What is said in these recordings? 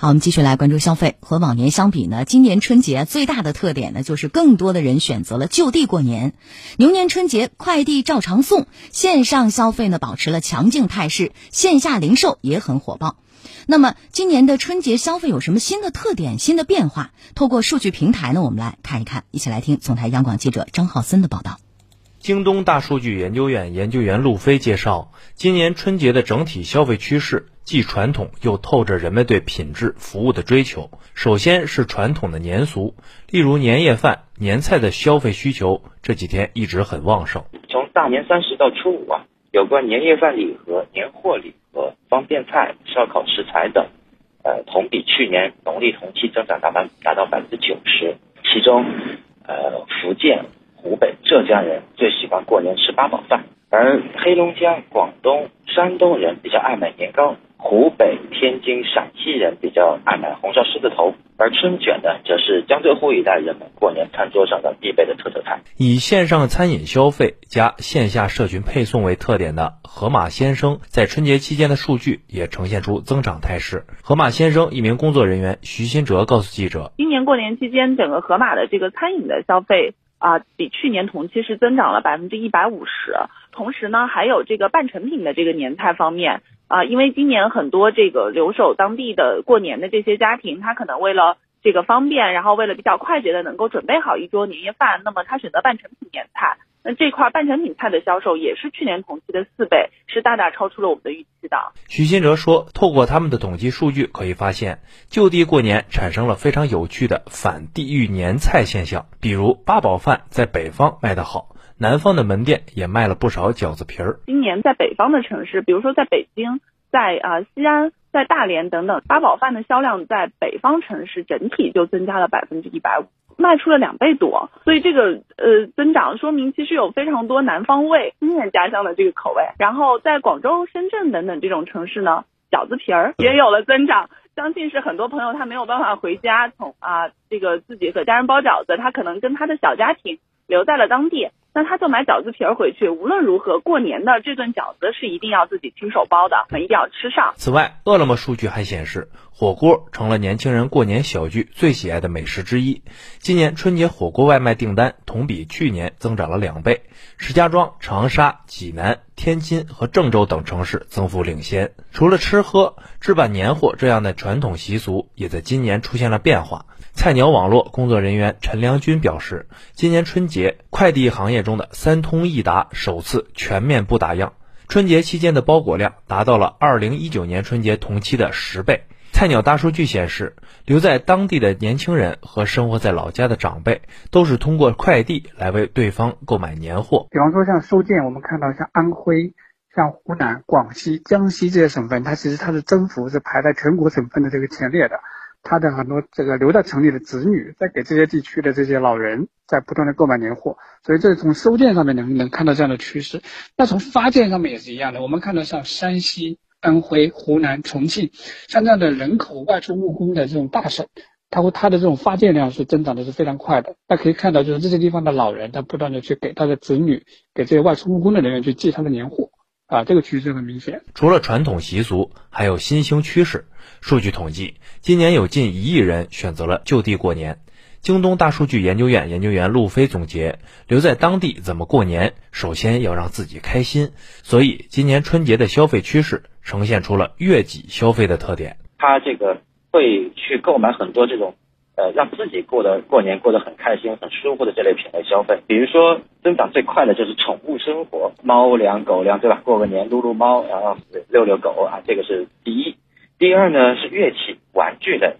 好，我们继续来关注消费。和往年相比呢，今年春节最大的特点呢，就是更多的人选择了就地过年。牛年春节快递照常送，线上消费呢保持了强劲态势，线下零售也很火爆。那么今年的春节消费有什么新的特点、新的变化？透过数据平台呢，我们来看一看，一起来听总台央广记者张浩森的报道。京东大数据研究院研究员陆飞介绍，今年春节的整体消费趋势既传统又透着人们对品质服务的追求。首先是传统的年俗，例如年夜饭、年菜的消费需求这几天一直很旺盛。从大年三十到初五啊，有关年夜饭礼盒、年货礼盒、方便菜、烧烤食材等，呃，同比去年农历同期增长达到达到百分之九十。其中，呃，福建。浙江人最喜欢过年吃八宝饭，而黑龙江、广东、山东人比较爱买年糕，湖北、天津、陕西人比较爱买红烧狮子头，而春卷呢，则是江浙沪一带人们过年餐桌上的必备的特色菜。以线上餐饮消费加线下社群配送为特点的河马先生，在春节期间的数据也呈现出增长态势。河马先生一名工作人员徐新哲告诉记者：“今年过年期间，整个河马的这个餐饮的消费。”啊，比去年同期是增长了百分之一百五十。同时呢，还有这个半成品的这个年菜方面啊，因为今年很多这个留守当地的过年的这些家庭，他可能为了这个方便，然后为了比较快捷的能够准备好一桌年夜饭，那么他选择半成品年菜。那这块半成品菜的销售也是去年同期的四倍，是大大超出了我们的预期的。徐新哲说，透过他们的统计数据，可以发现就地过年产生了非常有趣的反地域年菜现象。比如八宝饭在北方卖得好，南方的门店也卖了不少饺子皮儿。今年在北方的城市，比如说在北京、在啊西安、在大连等等，八宝饭的销量在北方城市整体就增加了百分之一百五。卖出了两倍多，所以这个呃增长说明其实有非常多南方味、思念家乡的这个口味。然后在广州、深圳等等这种城市呢，饺子皮儿也有了增长。相信是很多朋友他没有办法回家，从啊这个自己和家人包饺子，他可能跟他的小家庭留在了当地。那他就买饺子皮儿回去，无论如何过年的这顿饺子是一定要自己亲手包的，一定要吃上。此外，饿了么数据还显示，火锅成了年轻人过年小聚最喜爱的美食之一。今年春节火锅外卖订单同比去年增长了两倍，石家庄、长沙、济南、天津和郑州等城市增幅领先。除了吃喝，置办年货这样的传统习俗也在今年出现了变化。菜鸟网络工作人员陈良军表示，今年春节快递行业中的三通一达首次全面不打烊，春节期间的包裹量达到了二零一九年春节同期的十倍。菜鸟大数据显示，留在当地的年轻人和生活在老家的长辈，都是通过快递来为对方购买年货。比方说像收件，我们看到像安徽、像湖南、广西、江西这些省份，它其实它的增幅是排在全国省份的这个前列的。它的很多这个留在城里的子女，在给这些地区的这些老人，在不断的购买年货，所以这是从收件上面能能看到这样的趋势。那从发件上面也是一样的，我们看到像山西、安徽、湖南、重庆，像这样的人口外出务工的这种大省，它会它的这种发电量是增长的是非常快的。那可以看到，就是这些地方的老人，他不断的去给他的子女，给这些外出务工的人员去寄他的年货。啊，这个趋势很明显。除了传统习俗，还有新兴趋势。数据统计，今年有近一亿人选择了就地过年。京东大数据研究院研究员路飞总结：留在当地怎么过年？首先要让自己开心。所以，今年春节的消费趋势呈现出了悦己消费的特点。他这个会去购买很多这种。呃，让自己过得过年过得很开心、很舒服的这类品类消费，比如说增长最快的就是宠物生活，猫粮、狗粮，对吧？过个年撸撸猫，然后遛遛狗啊，这个是第一。第二呢是乐器、玩具类，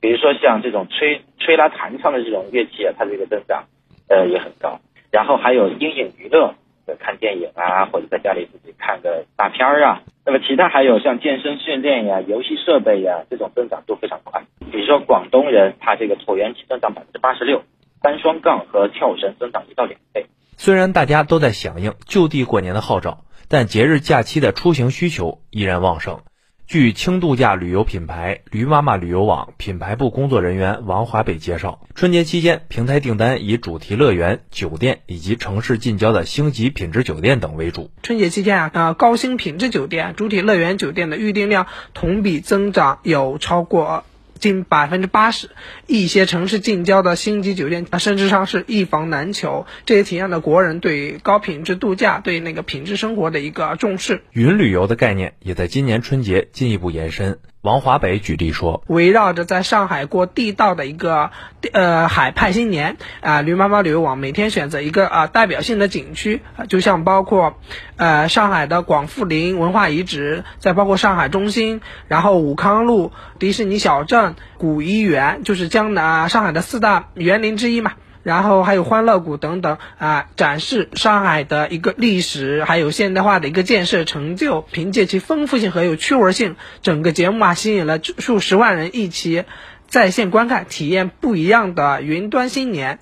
比如说像这种吹吹拉弹唱的这种乐器啊，它这个增长呃也很高。然后还有阴影娱乐，看电影啊，或者在家里自己看个大片儿啊。那么其他还有像健身训练呀、游戏设备呀，这种增长都非常快。比如说广东人，他这个椭圆机增长百分之八十六，单双杠和跳绳增长一到两倍。虽然大家都在响应就地过年的号召，但节日假期的出行需求依然旺盛。据轻度假旅游品牌驴妈妈旅游网品牌部工作人员王华北介绍，春节期间平台订单以主题乐园、酒店以及城市近郊的星级品质酒店等为主。春节期间啊，呃，高星品质酒店、主题乐园酒店的预订量同比增长有超过。近百分之八十，一些城市近郊的星级酒店，甚至上是一房难求，这也体现了国人对高品质度假、对那个品质生活的一个重视。云旅游的概念也在今年春节进一步延伸。王华北举例说，围绕着在上海过地道的一个呃海派新年啊，驴妈妈旅游网每天选择一个啊代表性的景区啊，就像包括呃上海的广富林文化遗址，再包括上海中心，然后武康路、迪士尼小镇、古一园，就是江南上海的四大园林之一嘛。然后还有欢乐谷等等啊，展示上海的一个历史，还有现代化的一个建设成就。凭借其丰富性和有趣味性，整个节目啊吸引了数十万人一起在线观看，体验不一样的云端新年。